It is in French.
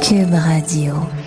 Cube Radio.